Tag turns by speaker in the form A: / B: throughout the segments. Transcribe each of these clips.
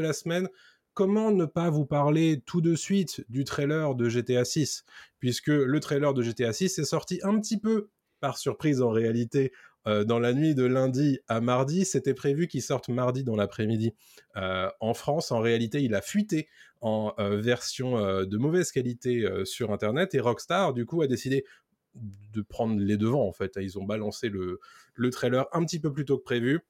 A: la semaine, comment ne pas vous parler tout de suite du trailer de GTA 6 Puisque le trailer de GTA 6 est sorti un petit peu par surprise en réalité euh, dans la nuit de lundi à mardi. C'était prévu qu'il sorte mardi dans l'après-midi euh, en France. En réalité, il a fuité en euh, version de mauvaise qualité sur Internet et Rockstar, du coup, a décidé de prendre les devants en fait. Ils ont balancé le, le trailer un petit peu plus tôt que prévu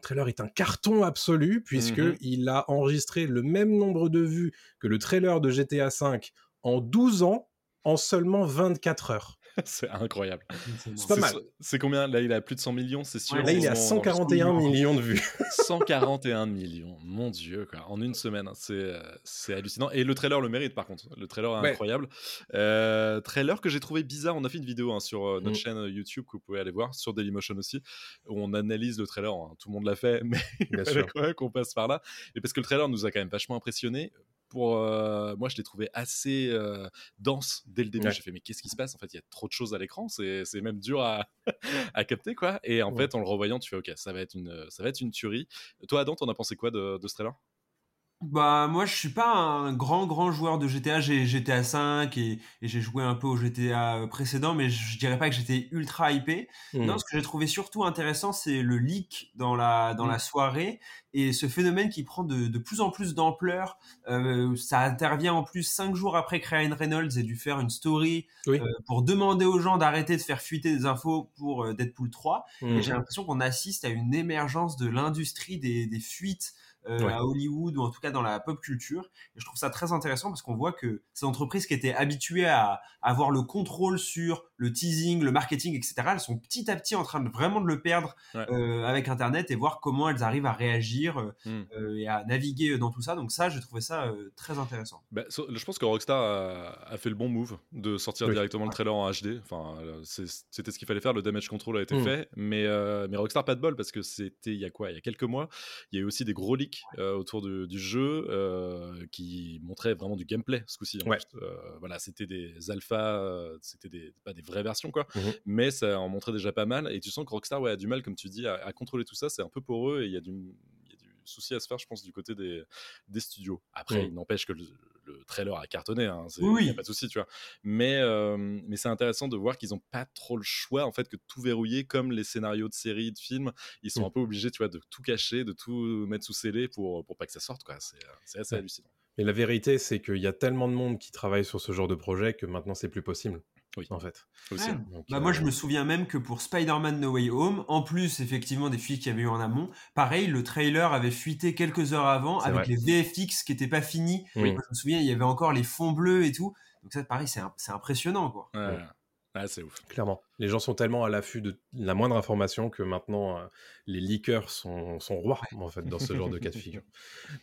A: le trailer est un carton absolu puisque
B: Mhm.
A: il a enregistré le même nombre de vues que le trailer de GTA V en 12 ans en seulement 24 heures.
B: C'est incroyable.
A: C'est pas mal.
B: C'est combien? Là, il a plus de 100 millions, c'est sûr?
C: Ouais,
A: Là, il est à
B: en ce moment, dans le
A: 141 millions de vues.
B: 141 millions, mon dieu, quoi. en une semaine, hein, c'est euh, c'est hallucinant. Et le trailer le mérite par contre, le trailer est
A: Ouais.
B: incroyable. Euh, trailer que j'ai trouvé bizarre, on a fait une vidéo hein, sur euh, notre
A: Mm.
B: chaîne YouTube que vous pouvez aller voir, sur Dailymotion aussi, où on analyse le trailer, hein. tout le monde l'a fait, mais
A: Bien
B: il fallait
A: sûr.
B: quand même qu'on passe par là. Et parce que le trailer nous a quand même vachement impressionné. Pour euh, moi, je l'ai trouvé assez euh, dense dès le début.
A: Ouais.
B: J'ai fait mais qu'est-ce qui se passe? En fait, il y a trop de choses à l'écran. C'est c'est même dur à, à capter quoi. Et en
A: Ouais.
B: fait, en le revoyant, tu fais ok, ça va être une ça va être une tuerie. Toi, Adam, t'en as pensé quoi de, de ce trailer?
C: Bah moi je suis pas un grand grand joueur de GTA, j'ai GTA 5 et, et j'ai joué un peu au GTA précédent mais je dirais pas que j'étais ultra hypé. Non, ce que j'ai trouvé surtout intéressant c'est le leak dans la dans
B: Mm.
C: la soirée et ce phénomène qui prend de, de plus en plus d'ampleur. Euh, ça intervient en plus cinq jours après que Ryan Reynolds ait dû faire une story
A: Oui.
C: euh, pour demander aux gens d'arrêter de faire fuiter des infos pour euh, Deadpool 3
A: Mm.
C: et j'ai l'impression qu'on assiste à une émergence de l'industrie des, des fuites euh,
A: Ouais.
C: à Hollywood ou en tout cas dans la pop culture. Et je trouve ça très intéressant parce qu'on voit que ces entreprises qui étaient habituées à avoir le contrôle sur le teasing, le marketing, etc., elles sont petit à petit en train de vraiment de le perdre
B: Ouais.
C: euh, avec Internet et voir comment elles arrivent à réagir euh,
B: Mm.
C: euh, et à naviguer dans tout ça. Donc ça, j'ai trouvé ça euh, très intéressant.
B: Bah, je pense que Rockstar a, a fait le bon move de sortir
A: Oui.
B: directement le trailer en HD. Enfin, c'était ce qu'il fallait faire. Le damage control a été
A: Mm.
B: fait, mais, euh, mais Rockstar pas de bol parce que c'était il y a quoi? Il y a quelques mois. Il y a eu aussi des gros leaks euh, autour du, du jeu euh, qui montraient vraiment du gameplay ce coup-ci. en
A: Ouais.
B: Euh, voilà, c'était des alphas, c'était des, pas des vraies versions quoi,
A: Mhm.
B: mais ça en montrait déjà pas mal. Et tu sens que Rockstar ouais, a du mal, comme tu dis, à, à contrôler tout ça. C'est un peu pour eux et il y a du souci à se faire, je pense, du côté des, des studios. Après,
A: Mm.
B: il n'empêche que le, le trailer a cartonné, hein, c'est-
C: Oui,
B: y a pas de souci, tu vois. Mais, euh, mais c'est intéressant de voir qu'ils n'ont pas trop le choix, en fait, que tout verrouiller, comme les scénarios de séries, de films, ils sont
A: Mm.
B: un peu obligés, tu vois, de tout cacher, de tout mettre sous scellé pour, pour pas que ça sorte, quoi. C'est euh, c'est assez
A: Ouais.
B: hallucinant.
A: Et la vérité, c'est qu'il y a tellement de monde qui travaille sur ce genre de projet que maintenant, c'est plus possible.
B: Oui.
A: En fait.
B: Aussi.
C: Ouais.
A: Donc,
C: Bah
A: euh,
C: moi je me souviens même que pour Spider-Man No Way Home, en plus effectivement des fuites qu'il y avait eu en amont, pareil le trailer avait fuité quelques heures avant avec
A: vrai.
C: les VFX qui étaient pas finis.
A: Oui.
C: Moi, je me souviens il y avait encore les fonds bleus et tout. Donc ça pareil c'est impressionnant quoi.
B: Ouais.
A: Ouais.
B: Ouais, c'est ouf.
A: Clairement. Les gens sont tellement à l'affût de la moindre information que maintenant, euh, les leakers sont, sont rois, en fait, dans ce genre de cas de figure.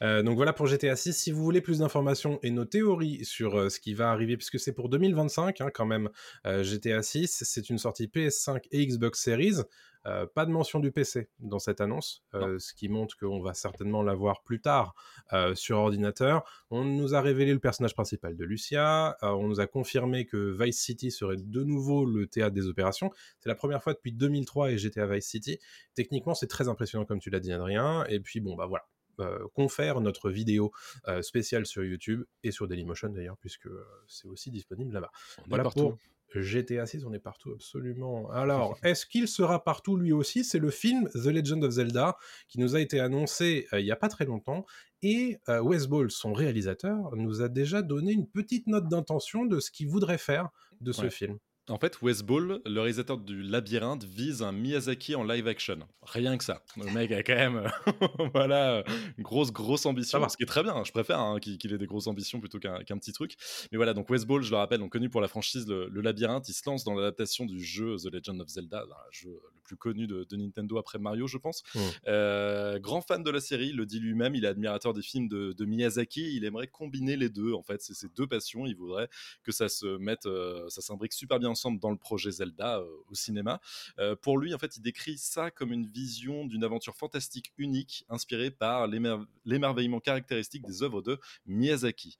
A: Euh, donc voilà pour GTA 6. Si vous voulez plus d'informations et nos théories sur euh, ce qui va arriver, puisque c'est pour 2025, hein, quand même, GTA 6, c'est une sortie PS5 et Xbox Series. Euh, pas de mention du PC dans cette annonce, euh, ce qui montre qu'on va certainement l'avoir plus tard euh, sur ordinateur. On nous a révélé le personnage principal de Lucia, on nous a confirmé que Vice City serait de nouveau le théâtre des opérations. C'est la première fois depuis 2003 et GTA Vice City. Techniquement, c'est très impressionnant comme tu l'as dit Adrien. Et puis bon, bah voilà. Euh, confère notre vidéo euh, spéciale sur YouTube et sur Dailymotion d'ailleurs, puisque euh, c'est aussi disponible là-bas. Voilà
B: partout.
A: pour GTA 6, on est partout absolument. Alors, est-ce qu'il sera partout lui aussi? C'est le film The Legend of Zelda qui nous a été annoncé il y a pas très longtemps et Wes Ball, son réalisateur, nous a déjà donné une petite note d'intention de ce qu'il voudrait faire de ce
B: Ouais.
A: film.
B: En fait, Wes Ball, le réalisateur du Labyrinthe, vise un Miyazaki en live action. Rien que ça. Le mec a quand même, euh, voilà, euh, une grosse, grosse ambition. Ce qui est très bien. Je préfère hein, qu'il ait des grosses ambitions plutôt qu'un petit truc. Mais voilà, donc Wes Ball, je le rappelle, donc connu pour la franchise Le, le Labyrinthe, il se lance dans l'adaptation du jeu The Legend of Zelda, un jeu le plus connus de, Nintendo après Mario, je pense.
A: Mmh.
B: grand fan de la série, le dit lui-même, il est admirateur des films de, Miyazaki. Il aimerait combiner les deux. En fait, c'est ces deux passions. Il voudrait que ça se mette, ça s'imbrique super bien dans le projet Zelda au cinéma. pour lui, en fait, il décrit ça comme une vision d'une aventure fantastique unique, inspirée par l'émerveillement caractéristique des œuvres de Miyazaki.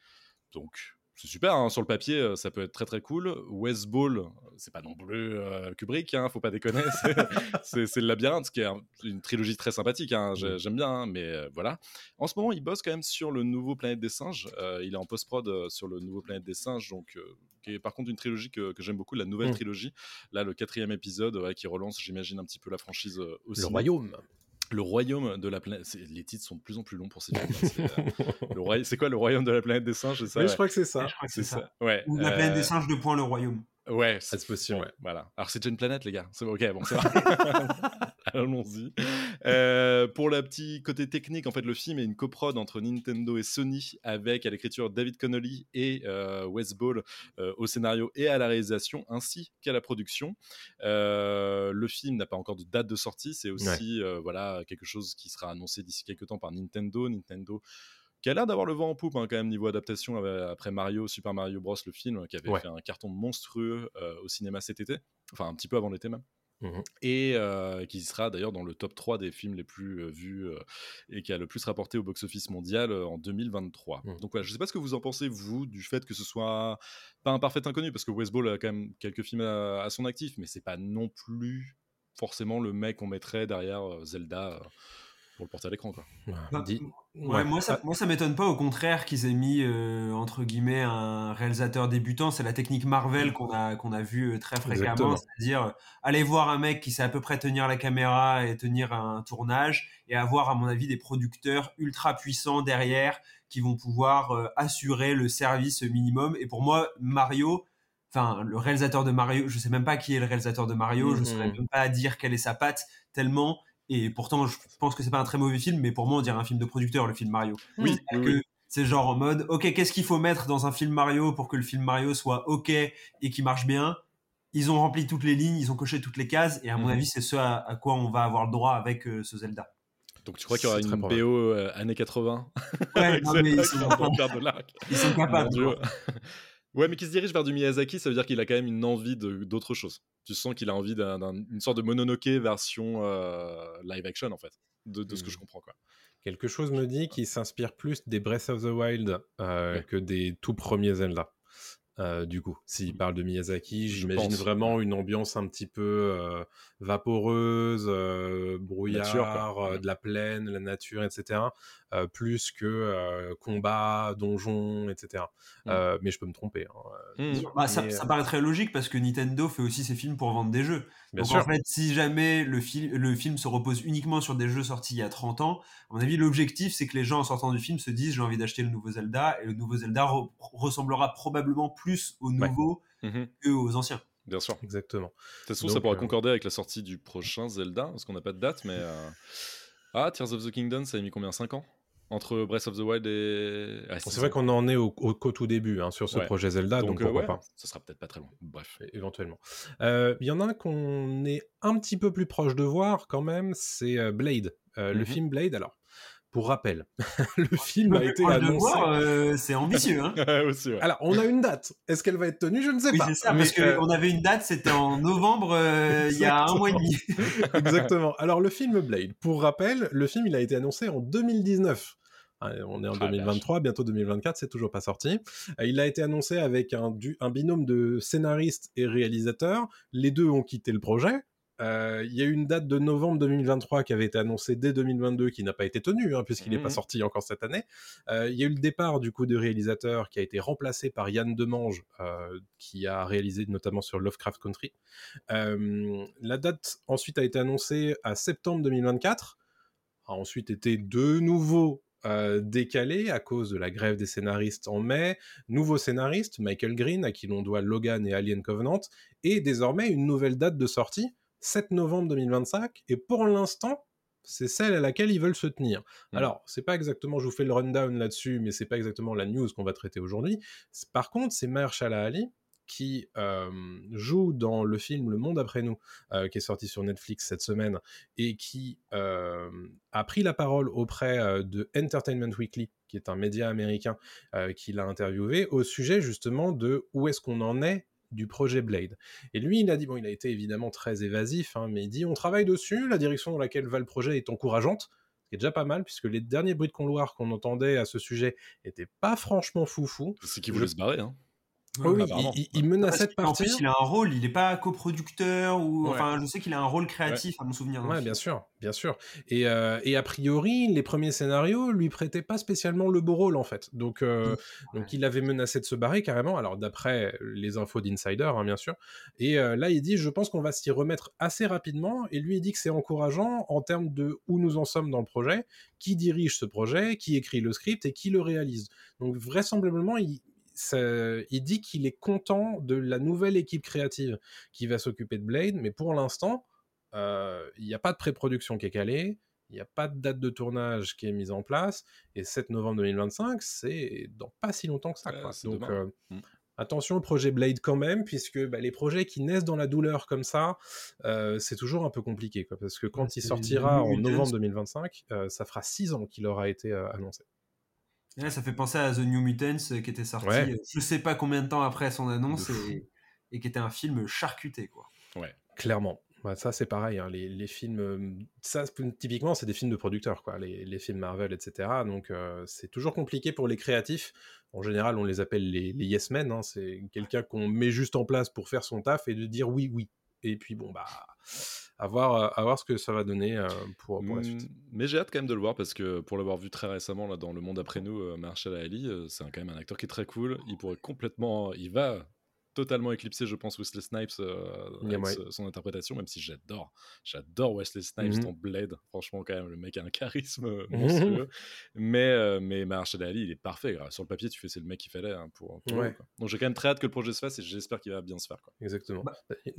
B: Donc, c'est super, hein, sur le papier, euh, ça peut être très très cool. West Ball, c'est pas non plus euh, Kubrick, hein, faut pas déconner. c'est le labyrinthe, qui est une trilogie très sympathique, hein, j'aime bien, mais euh, voilà. En ce moment, il bosse quand même sur le nouveau Planète des Singes. il est en post-prod sur le nouveau Planète des Singes, donc qui est par contre une trilogie que, j'aime beaucoup, la nouvelle mmh. trilogie. Là, le quatrième épisode, qui relance, j'imagine, un petit peu la franchise aussi.
A: Le royaume
B: le royaume de la planète. Les titres sont de plus en plus longs pour ces films. Hein. C'est quoi le royaume de la planète des singes
A: ça,
B: Oui,
A: je crois que c'est ça.
B: C'est ça. Ouais.
C: Ou la planète des euh, singes de point le royaume.
B: Ouais, c'est possible. Ouais. Voilà. Alors c'est déjà une planète, les gars. C'est ok, bon, c'est Allons-y. Euh, pour la petite côté technique, en fait, le film est une coprode entre Nintendo et Sony, avec à l'écriture David Connolly et euh, Wes Ball euh, au scénario et à la réalisation, ainsi qu'à la production. le film n'a pas encore de date de sortie. C'est aussi voilà quelque chose qui sera annoncé d'ici quelques temps par Nintendo. Nintendo qui a l'air d'avoir le vent en poupe hein, quand même niveau adaptation après Mario, Super Mario Bros, le film, qui avait fait un carton monstrueux euh, au cinéma cet été, enfin un petit peu avant l'été même. Mmh et euh, qui sera d'ailleurs dans le top 3 des films les plus euh, vus et qui a le plus rapporté au box-office mondial en 2023. Mmh. Donc voilà, je sais pas ce que vous en pensez, vous, du fait que ce soit pas un parfait inconnu, parce que West Ball a quand même quelques films à, à son actif, mais c'est pas non plus forcément le mec qu'on mettrait derrière Zelda pour le porter à l'écran. Quoi.
C: Bah, ouais, moi, ça, moi, ça m'étonne pas, au contraire, qu'ils aient mis, euh, entre guillemets, un réalisateur débutant. C'est la technique Marvel qu'on a, qu'on a vu euh, très fréquemment. C'est-à-dire, euh, aller voir un mec qui sait à peu près tenir la caméra et tenir un tournage, et avoir, à mon avis, des producteurs ultra puissants derrière qui vont pouvoir assurer le service minimum. Et pour moi, Mario, enfin, le réalisateur de Mario, je sais même pas qui est le réalisateur de Mario, je ne saurais mm-hmm. même pas dire quelle est sa patte, tellement et pourtant, je pense que c'est pas un très mauvais film, mais pour moi, on dirait un film de producteur, le film Mario.
B: Oui.
C: C'est genre en mode, ok, qu'est-ce qu'il faut mettre dans un film Mario pour que le film Mario soit ok et qui marche bien? Ils ont rempli toutes les lignes, ils ont coché toutes les cases, et à mon mhm. avis, c'est ce à, quoi on va avoir le droit avec euh, ce Zelda.
B: Donc tu crois qu'il y aura une BO euh, années 80
C: Ouais, non, mais ils, sont,
B: ils sont capables. Ouais, mais qui se dirige vers du Miyazaki, ça veut dire qu'il a quand même une envie d'autre chose. Tu sens qu'il a envie d'une sorte de Mononoke version euh, live action, en fait, de, ce que je mmh. comprends. Quoi.
A: Quelque chose me dit qu'il s'inspire plus des Breath of the Wild euh, que des tout premiers Zelda. Euh, du coup, s'il parle de Miyazaki, j'imagine vraiment une ambiance un petit peu vaporeuse, brouillard, de la plaine, la nature, etc. Euh, plus que euh, combat, donjon, etc. Mmh. Euh, mais je peux me tromper. Hein,
C: mmh. bah, ça, paraît très logique parce que Nintendo fait aussi ses films pour vendre des jeux. Donc en fait, si jamais le, le film se repose uniquement sur des jeux sortis il y a 30 ans, à mon avis, l'objectif c'est que les gens en sortant du film se disent j'ai envie d'acheter le nouveau Zelda et le nouveau Zelda ressemblera probablement plus au nouveau mmh que aux anciens.
B: Bien sûr.
A: Exactement.
B: De toute façon, ça pourra concorder avec la sortie du prochain Zelda, parce qu'on n'a pas de date, mais. Ah, Tears of the Kingdom, ça a mis combien 5 ans? Entre Breath of the Wild et.
A: c'est vrai qu'on en est au, tout début hein, sur ce projet Zelda, donc, pourquoi pas.
B: Ça sera peut-être pas très long. Bref.
A: éventuellement. Euh, il y en a un qu'on est un petit peu plus proche de voir quand même, c'est euh, Blade. Euh, le mhm. film Blade, alors. Pour rappel, le film a été annoncé.
C: c'est ambitieux. Hein
A: Alors, on a une date. Est-ce qu'elle va être tenue? Je ne sais
C: oui,
A: pas.
C: c'est ça, parce qu'on avait une date, c'était en novembre, il y a un mois et demi.
A: Exactement. Alors, le film Blade, pour rappel, le film, il a été annoncé en 2019. Ah, on est en 2023, bientôt 2024, c'est toujours pas sorti. Euh, il a été annoncé avec un, un binôme de scénaristes et réalisateurs. Les deux ont quitté le projet. Euh, il y a eu une date de novembre 2023 qui avait été annoncée dès 2022 qui n'a pas été tenue hein, puisqu'il n'est pas mmh sorti encore cette année. Euh, il y a eu le départ du coup de réalisateur qui a été remplacé par Yann Demange qui a réalisé notamment sur Lovecraft Country. la date ensuite a été annoncée à septembre 2024 a ensuite été de nouveau euh, décalé à cause de la grève des scénaristes en mai, nouveau scénariste, Michael Green, à qui l'on doit Logan et Alien Covenant, et désormais une nouvelle date de sortie, 7 novembre 2025, et pour l'instant, c'est celle à laquelle ils veulent se tenir. Mmh. Alors, c'est pas exactement, je vous fais le rundown là-dessus, mais c'est pas exactement la news qu'on va traiter aujourd'hui. Par contre, c'est Mahershala Ali qui joue dans le film Le Monde après nous, qui est sorti sur Netflix cette semaine, et qui a pris la parole auprès de Entertainment Weekly, qui est un média américain qui l'a interviewé, au sujet justement de où est-ce qu'on en est du projet Blade. Et lui, il a dit, bon, il a été évidemment très évasif, hein, mais il dit, on travaille dessus, la direction dans laquelle va le projet est encourageante, ce qui est déjà pas mal, puisque les derniers bruits de couloir qu'on entendait à ce sujet n'étaient pas franchement foufou.
B: C'est qu'il voulait se barrer, hein.
A: Oui, il, menaçait de partir.
C: En plus, il a un rôle, il n'est pas coproducteur ou. Enfin, je sais qu'il a un rôle créatif, à mon souvenir.
A: Ouais, bien sûr, bien sûr. Et, euh, et, a priori, les premiers scénarios lui prêtaient pas spécialement le beau rôle, en fait. Donc, euh, donc il avait menacé de se barrer carrément. Alors, d'après les infos d'Insider, hein, bien sûr. Et euh, là, il dit Je pense qu'on va s'y remettre assez rapidement. Et lui, il dit que c'est encourageant en termes de où nous en sommes dans le projet, qui dirige ce projet, qui écrit le script et qui le réalise. Donc, vraisemblablement, il il dit qu'il est content de la nouvelle équipe créative qui va s'occuper de Blade, mais pour l'instant, euh, il n'y a pas de pré-production qui est calée, il n'y a pas de date de tournage qui est mise en place, et 7 novembre 2025, c'est dans pas si longtemps que ça. Donc, euh, mmh. attention au projet Blade quand même, puisque bah, les projets qui naissent dans la douleur comme ça, euh, c'est toujours un peu compliqué, parce que quand il sortira en novembre 2025, ça fera 6 ans qu'il aura été annoncé
C: ça fait penser à The New Mutants euh, qui était sorti je euh, je sais pas combien de temps après son annonce et, qui était un film charcuté. Quoi.
A: Ouais, clairement. Bah, ça, c'est pareil. Hein, les, films, euh, ça, typiquement, c'est des films de producteurs, quoi. Les, films Marvel, etc. Donc, c'est toujours compliqué pour les créatifs. En général, on les appelle les, yes men. Hein. C'est quelqu'un qu'on met juste en place pour faire son taf et de dire oui, oui. Et puis, bon, bah à voir, à voir ce que ça va donner euh, pour, la suite. Mmh,
B: mais j'ai hâte quand même de le voir parce que pour l'avoir vu très récemment dans Le Monde après nous, euh, Marshall Ali, euh, c'est quand même un acteur qui est très cool. Il pourrait complètement. Il va totalement éclipsé, je pense, Wesley Snipes euh, son interprétation, même si j'adore, j'adore Wesley Snipes mmh dans Blade. Franchement, quand même, le mec a un charisme euh, monstrueux. mais, euh, mais Marshall Ali, il est parfait. Sur le papier, tu fais, c'est le mec qu'il fallait hein, pour. Donc j'ai quand même très hâte que le projet se fasse et j'espère qu'il va bien se faire. Quoi.
A: Exactement. Bah,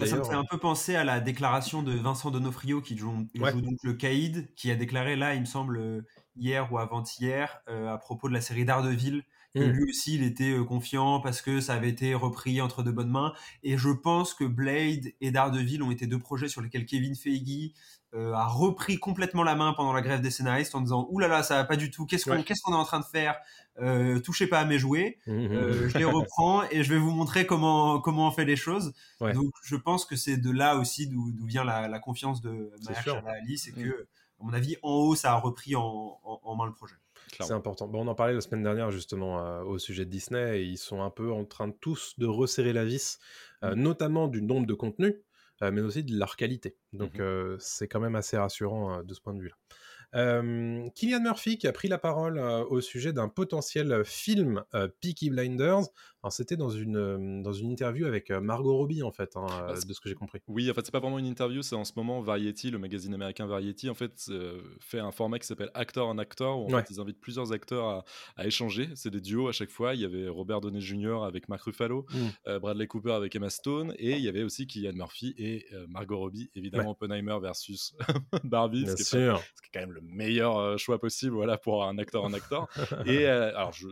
C: ça me fait un peu penser à la déclaration de Vincent Donofrio qui joue, joue donc le Caïd, qui a déclaré là, il me semble, hier ou avant-hier, à propos de la série d'Ardeville que mmh. lui aussi il était euh, confiant parce que ça avait été repris entre de bonnes mains. Et je pense que Blade et Daredevil ont été deux projets sur lesquels Kevin Feige euh, a repris complètement la main pendant la grève des scénaristes en disant Ouh là là, ça va pas du tout, qu'est-ce qu'on est en train de faire? Euh, Touchez pas à mes jouets, mmh, mmh. je les reprends et je vais vous montrer comment, comment on fait les choses. Donc je pense que c'est de là aussi d'où vient la, confiance de Mahershala Ali, c'est que, à mon avis, en haut, ça a repris en, en main le projet.
A: C'est important. Bon, on en parlait la semaine dernière justement euh, au sujet de Disney et ils sont un peu en train de tous de resserrer la vis, euh, mmh. notamment du nombre de contenus, euh, mais aussi de leur qualité. Donc mmh c'est quand même assez rassurant de ce point de vue-là. Euh, Killian Murphy qui a pris la parole euh, au sujet d'un potentiel film euh, Peaky Blinders. Alors c'était dans une dans une interview avec Margot Robbie en fait, hein, bah, de ce que j'ai compris.
B: Oui, en fait c'est pas vraiment une interview, c'est en ce moment Variety, le magazine américain Variety, en fait fait un format qui s'appelle Actor en Actor où en fait, ils invitent plusieurs acteurs à, échanger. C'est des duos à chaque fois. Il y avait Robert Downey Jr. avec Mark Ruffalo, mm. Bradley Cooper avec Emma Stone et il y avait aussi Killian Murphy et Margot Robbie, évidemment Oppenheimer versus Barbie, ce qui, ce qui est quand même le meilleur euh, choix possible voilà pour un acteur en acteur et euh, alors je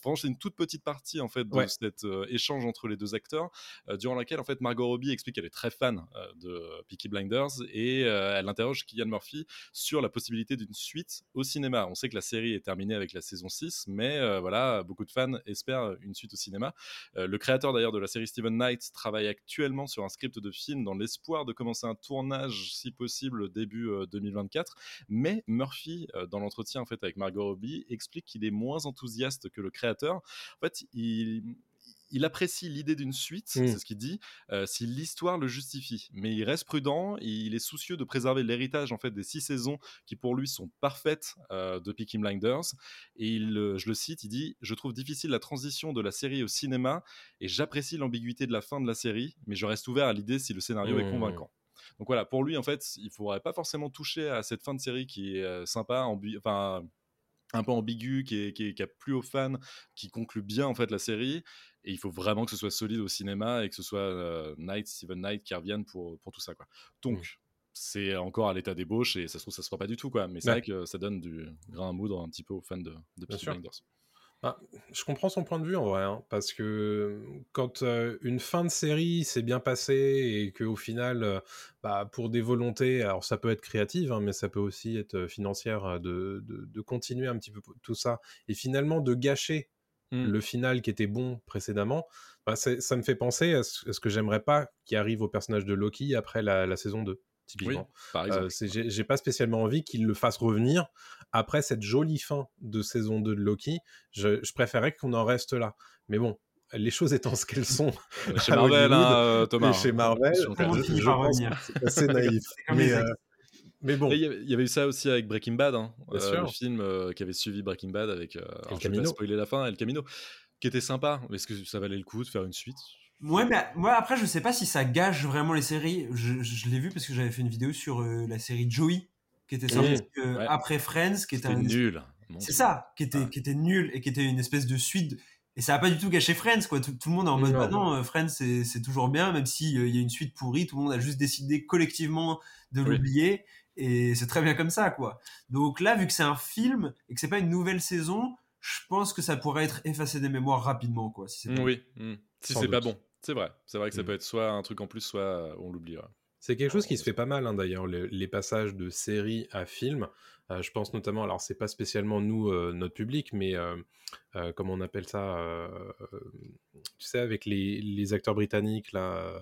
B: franchement c'est une toute petite partie en fait de cet euh, échange entre les deux acteurs durant laquelle en fait Margot Robbie explique qu'elle est très fan de Peaky Blinders et elle interroge Killian Murphy sur la possibilité d'une suite au cinéma. On sait que la série est terminée avec la saison 6 mais voilà beaucoup de fans espèrent une suite au cinéma. Le créateur d'ailleurs de la série Steven Knight travaille actuellement sur un script de film dans l'espoir de commencer un tournage si possible début 2024 mais Murphy, euh, dans l'entretien en fait avec Margot Robbie, explique qu'il est moins enthousiaste que le créateur. En fait, il, apprécie l'idée d'une suite, c'est mmh. ce qu'il dit, euh, si l'histoire le justifie. Mais il reste prudent, il est soucieux de préserver l'héritage en fait des six saisons qui pour lui sont parfaites euh, de Peaky Blinders. Et je le cite, il dit Je trouve difficile la transition de la série au cinéma et j'apprécie l'ambiguïté de la fin de la série, mais je reste ouvert à l'idée si le scénario est mmh. convaincant. Donc voilà, pour lui, en fait, il faudrait pas forcément toucher à cette fin de série qui est euh, sympa, enfin un peu ambigu, qui, est, qui, a plu aux fans, qui conclut bien en fait la série. Et il faut vraiment que ce soit solide au cinéma et que ce soit euh, Knight, Steven Knight qui revienne pour, pour tout ça. Quoi. Donc, mmh. c'est encore à l'état d'ébauche et ça se trouve, ça se fera pas du tout. Quoi. Mais c'est vrai que ça donne du grain à moudre un petit peu aux fans de, de Blinders.
A: Ah, je comprends son point de vue en vrai, hein, parce que quand euh, une fin de série s'est bien passée et qu'au final, euh, bah, pour des volontés, alors ça peut être créative, hein, mais ça peut aussi être financière, de, de, de, continuer un petit peu tout ça, et finalement de gâcher mmh. le final qui était bon précédemment, bah, ça me fait penser à ce, à ce que j'aimerais pas qui arrive au personnage de Loki après la, la saison 2 typiquement. Euh, j'ai pas spécialement envie qu'il le fasse revenir après cette jolie fin de saison 2 de Loki. Je, je préférais qu'on en reste là. Mais bon, les choses étant ce qu'elles sont
B: chez Marvel, hein, euh, Thomas.
A: Chez Marvel, je, c'est assez naïf. mais, euh, mais bon.
B: Il y avait eu ça aussi avec Breaking Bad, hein, le film qui avait suivi Breaking Bad avec. El
A: Camino. Je vais
B: spoiler la fin, El Camino, qui était sympa. Est-ce que ça valait le coup de faire une suite?
C: Ouais, mais moi après, je sais pas si ça gâche vraiment les séries. Je, je l'ai vu parce que j'avais fait une vidéo sur euh, la série Joey, qui était sortie euh, après Friends, qui était,
B: nul.
C: C'est ça, qui était, qui était nul et qui était une espèce de suite. Et ça a pas du tout gâché Friends, quoi. Tout, le monde est en mode, non, bah non, euh, Friends, c'est toujours bien, même s'il il y a une suite pourrie, tout le monde a juste décidé collectivement de l'oublier. Et c'est très bien comme ça, quoi. Donc là, vu que c'est un film et que c'est pas une nouvelle saison, je pense que ça pourrait être effacé des mémoires rapidement, quoi. Si
B: oui, hmm. si c'est pas bon. C'est vrai, c'est vrai que ça mm. peut être soit un truc en plus, soit euh, on l'oubliera.
A: C'est quelque chose qui se fait pas mal hein, d'ailleurs, les, passages de série à film. Euh, je pense notamment, alors c'est pas spécialement nous, euh, notre public, mais comment on appelle ça Tu sais, avec les, acteurs britanniques, là.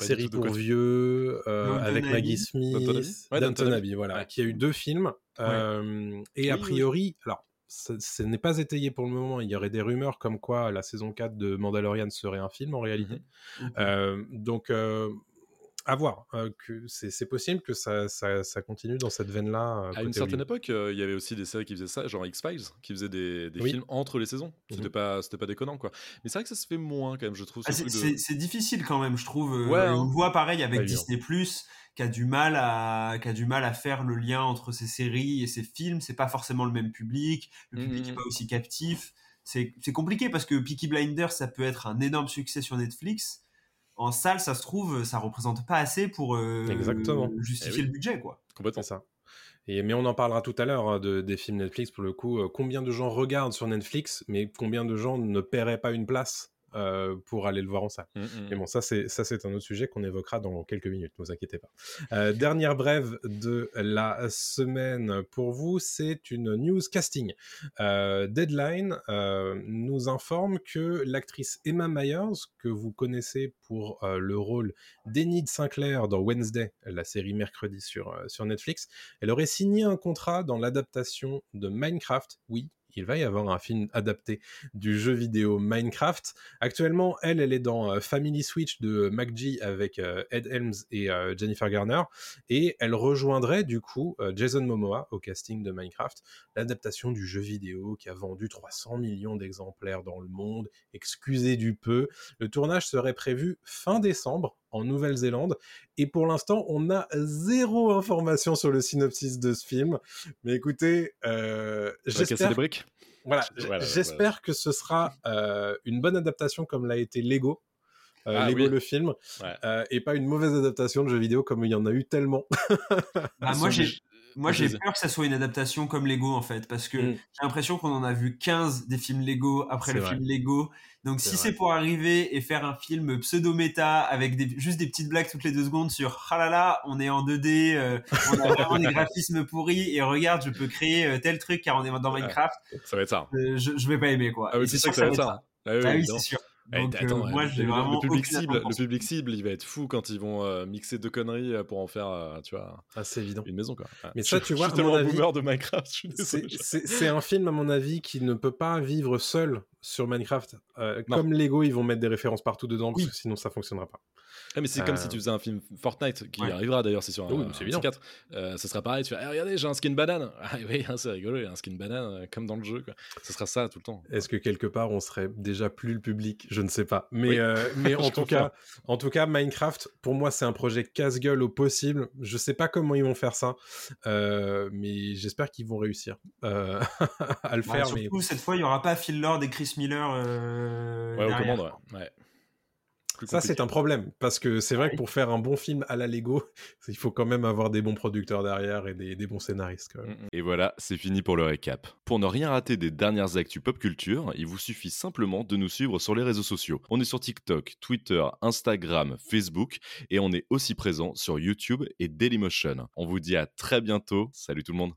A: Série pour vieux, avec Maggie Smith,
B: Danton
A: Abbey, voilà, qui a eu deux films. et a priori, alors ce n'est pas étayé pour le moment. Il y aurait des rumeurs comme quoi la saison 4 de Mandalorian serait un film en réalité. Mmh euh, donc, euh, à voir. Euh, c'est possible que ça, ça, continue dans cette veine-là.
B: à une certaine époque, il y avait aussi des séries qui faisaient ça, genre X-Files, qui faisaient des, films entre les saisons. Mmh c'était pas, pas déconnant, quoi. Mais c'est vrai que ça se fait moins quand même, je trouve.
C: Ah, c'est difficile quand même, je trouve. Ouais, On hein. voit pareil avec Disney qui a du mal à qui a du mal à faire le lien entre ces séries et ces films. C'est pas forcément le même public. Le public n'est mmh, mmh, pas mmh. aussi captif. C'est compliqué parce que Peaky Blinders, ça peut être un énorme succès sur Netflix. En salle, ça se trouve, ça représente pas assez pour euh, justifier eh le budget, quoi.
A: Complètement ça. Et, mais on en parlera tout à l'heure hein, de, des films Netflix pour le coup. Euh, combien de gens regardent sur Netflix, mais combien de gens ne paieraient pas une place? Euh, pour aller le voir en salle. Mmh, mmh. Mais bon, ça c'est ça c'est un autre sujet qu'on évoquera dans quelques minutes. Ne vous inquiétez pas. Euh, dernière brève de la semaine pour vous, c'est une news casting. Euh, Deadline nous informe que l'actrice Emma Myers, que vous connaissez pour le rôle d'Enid Sinclair dans Wednesday, la série mercredi sur sur Netflix, elle aurait signé un contrat dans l'adaptation de Minecraft. Oui, il va y avoir un film adapté du jeu vidéo Minecraft. Actuellement, elle, elle est dans euh, Family Switch de MacG avec euh, Ed Helms et euh, Jennifer Garner. Et elle rejoindrait du coup Jason Momoa au casting de Minecraft, l'adaptation du jeu vidéo qui a vendu 300 millions d'exemplaires dans le monde. Excusez du peu. Le tournage serait prévu fin décembre en Nouvelle-Zélande. Et pour l'instant, on a zéro information sur le synopsis de ce film. Mais écoutez, euh, j'espère. Voilà, j'espère que ce sera euh, une bonne adaptation comme l'a été Lego. Euh, ah Lego le film euh, et pas une mauvaise adaptation de jeu vidéo comme il y en a eu tellement.
C: bah, moi j'ai moi, j'ai peur que ça soit une adaptation comme Lego, en fait, parce que mm. j'ai l'impression qu'on en a vu 15 des films Lego après le film Lego. Donc, si c'est pour arriver et faire un film pseudo-méta avec des, juste des petites blagues toutes les deux secondes sur ah là là, on est en 2D, euh, on a vraiment des graphismes pourris et regarde, je peux créer euh, tel truc car on est dans Minecraft.
B: Ça va être ça.
C: Euh, je, je vais pas aimer, quoi.
B: Ah oui, c'est sûr que ça va être ça.
C: Ah oui, ah c'est sûr.
B: Attends, euh, moi, le, le, public cible, le public cible, il va être fou quand ils vont euh, mixer deux conneries euh, pour en faire, tu vois,
A: ah, c'est évident.
B: une maison quoi.
A: Mais ça, tu vois,
B: je suis tellement boomer de Minecraft.
A: C'est un film à mon avis qui ne peut pas vivre seul sur Minecraft. comme Lego, ils vont mettre des références partout dedans parce que sinon ça fonctionnera pas.
B: Ah, mais c'est comme si tu faisais un film Fortnite qui arrivera d'ailleurs, c'est sur un, oui, un 4. Euh, ce sera pareil, tu fais regardez, j'ai un skin banane. Ah oui, hein, c'est rigolo, il y a un skin banane comme dans le jeu. Quoi. Ce sera ça tout le temps.
A: Est-ce que quelque part on serait déjà plus le public Je ne sais pas. Mais, mais en, tout cas, en tout cas, Minecraft, pour moi, c'est un projet casse-gueule au possible. Je sais pas comment ils vont faire ça, mais j'espère qu'ils vont réussir à le faire.
C: Surtout, cette fois, il n'y aura pas Phil Lord et Chris Miller.
B: ouais, aux commandes, ouais.
A: Ça, c'est un problème, parce que c'est vrai que pour faire un bon film à la Lego, il faut quand même avoir des bons producteurs derrière et des, bons scénaristes. Quand même.
B: Mm, mm. Et voilà, c'est fini pour le récap. Pour ne rien rater des dernières actus pop culture, il vous suffit simplement de nous suivre sur les réseaux sociaux. On est sur TikTok, Twitter, Instagram, Facebook, et on est aussi présent sur YouTube et Dailymotion. On vous dit à très bientôt. Salut tout le monde.